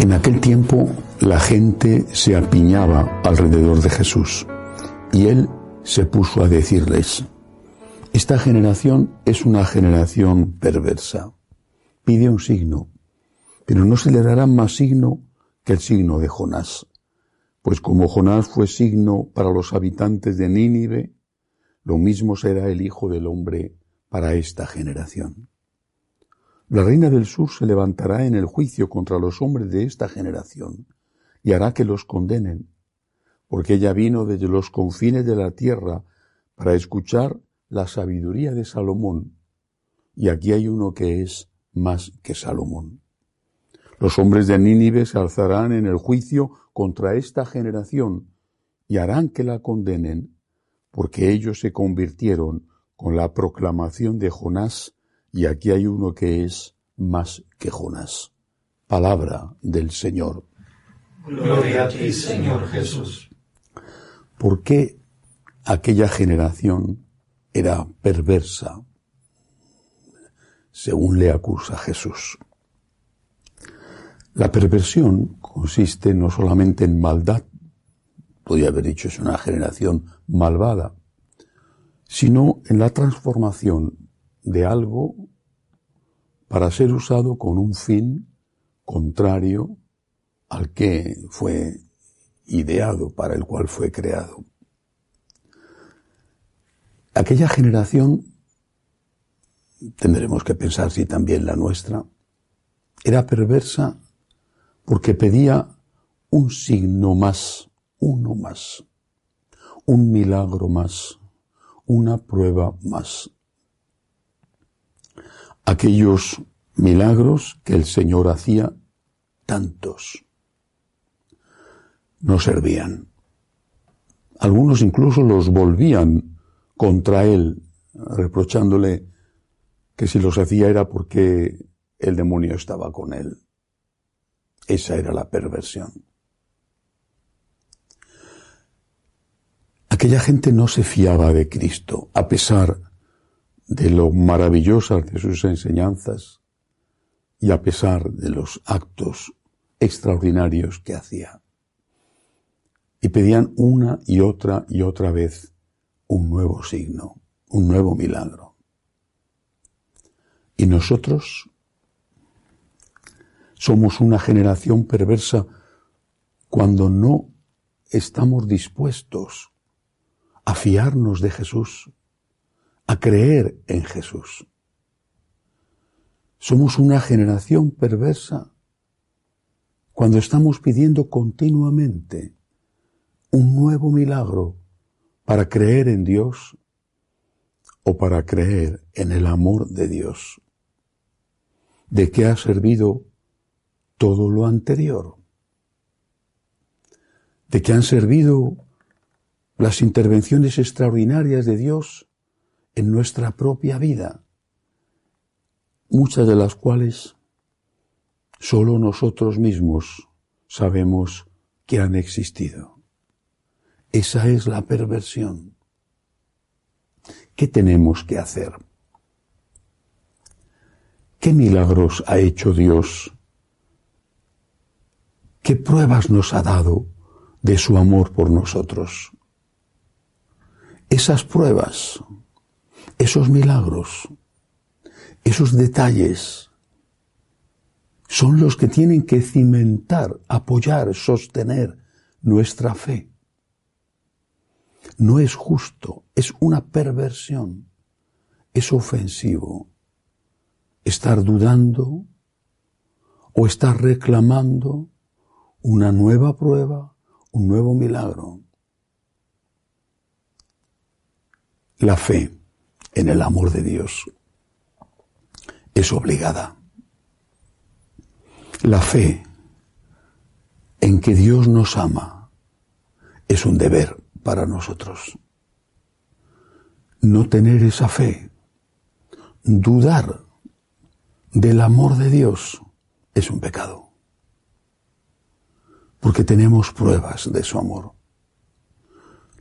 En aquel tiempo la gente se apiñaba alrededor de Jesús y él se puso a decirles, esta generación es una generación perversa. Pide un signo, pero no se le dará más signo que el signo de Jonás. Pues como Jonás fue signo para los habitantes de Nínive, lo mismo será el Hijo del Hombre para esta generación. La reina del sur se levantará en el juicio contra los hombres de esta generación y hará que los condenen, porque ella vino desde los confines de la tierra para escuchar la sabiduría de Salomón, y aquí hay uno que es más que Salomón. Los hombres de Nínive se alzarán en el juicio contra esta generación y harán que la condenen, porque ellos se convirtieron con la proclamación de Jonás, y aquí hay uno que es más que Jonás. Palabra del Señor. Gloria a ti, Señor Jesús. ¿Por qué aquella generación era perversa, según le acusa Jesús? La perversión consiste no solamente en maldad, podría haber dicho es una generación malvada, sino en la transformación de algo para ser usado con un fin contrario al que fue ideado, para el cual fue creado. Aquella generación, tendremos que pensar si también la nuestra, era perversa porque pedía un signo más, uno más, un milagro más, una prueba más. Aquellos milagros que el Señor hacía, tantos, no servían. Algunos incluso los volvían contra él, reprochándole que si los hacía era porque el demonio estaba con él. Esa era la perversión. Aquella gente no se fiaba de Cristo, a pesar de lo maravillosas de sus enseñanzas y a pesar de los actos extraordinarios que hacía. Y pedían una y otra y otra vez un nuevo signo, un nuevo milagro. Y nosotros somos una generación perversa cuando no estamos dispuestos a fiarnos de Jesús, a creer en Jesús. Somos una generación perversa cuando estamos pidiendo continuamente un nuevo milagro para creer en Dios o para creer en el amor de Dios. ¿De qué ha servido todo lo anterior. De que han servido las intervenciones extraordinarias de Dios en nuestra propia vida, muchas de las cuales solo nosotros mismos sabemos que han existido. Esa es la perversión. ¿Qué tenemos que hacer? ¿Qué milagros ha hecho Dios ¿Qué pruebas nos ha dado de su amor por nosotros? Esas pruebas, esos milagros, esos detalles, son los que tienen que cimentar, apoyar, sostener nuestra fe. No es justo, es una perversión, es ofensivo estar dudando o estar reclamando una nueva prueba, un nuevo milagro. La fe en el amor de Dios es obligada. La fe en que Dios nos ama es un deber para nosotros. No tener esa fe, dudar del amor de Dios es un pecado porque tenemos pruebas de su amor.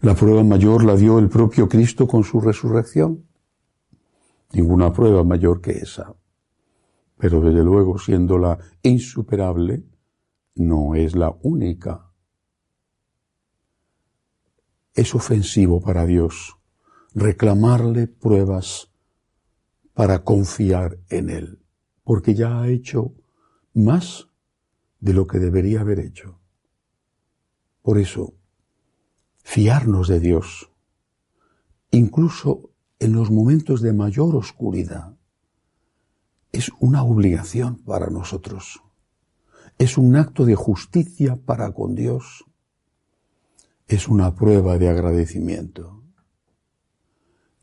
La prueba mayor la dio el propio Cristo con su resurrección. Ninguna prueba mayor que esa. Pero desde luego, siendo la insuperable, no es la única. Es ofensivo para Dios reclamarle pruebas para confiar en Él, porque ya ha hecho más de lo que debería haber hecho. Por eso, fiarnos de Dios, incluso en los momentos de mayor oscuridad, es una obligación para nosotros. Es un acto de justicia para con Dios. Es una prueba de agradecimiento.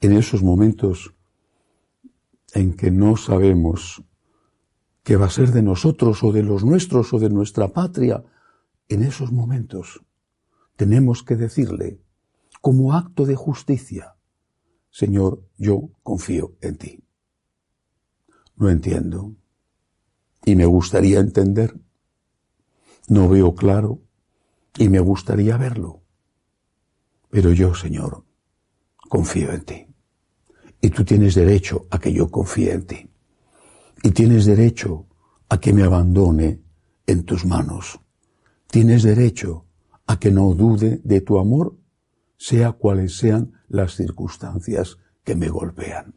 En esos momentos en que no sabemos qué va a ser de nosotros o de los nuestros o de nuestra patria, en esos momentos tenemos que decirle, como acto de justicia, Señor, yo confío en ti. No entiendo. Y me gustaría entender. No veo claro. Y me gustaría verlo. Pero yo, Señor, confío en ti. Y tú tienes derecho a que yo confíe en ti. Y tienes derecho a que me abandone en tus manos. Tienes derecho a que no dude de tu amor, sea cuales sean las circunstancias que me golpean.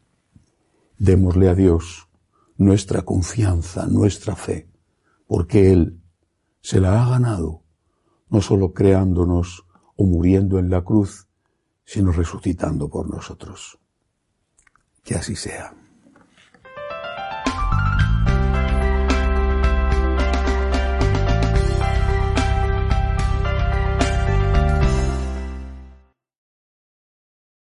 Démosle a Dios nuestra confianza, nuestra fe, porque Él se la ha ganado, no solo creándonos o muriendo en la cruz, sino resucitando por nosotros. Que así sea.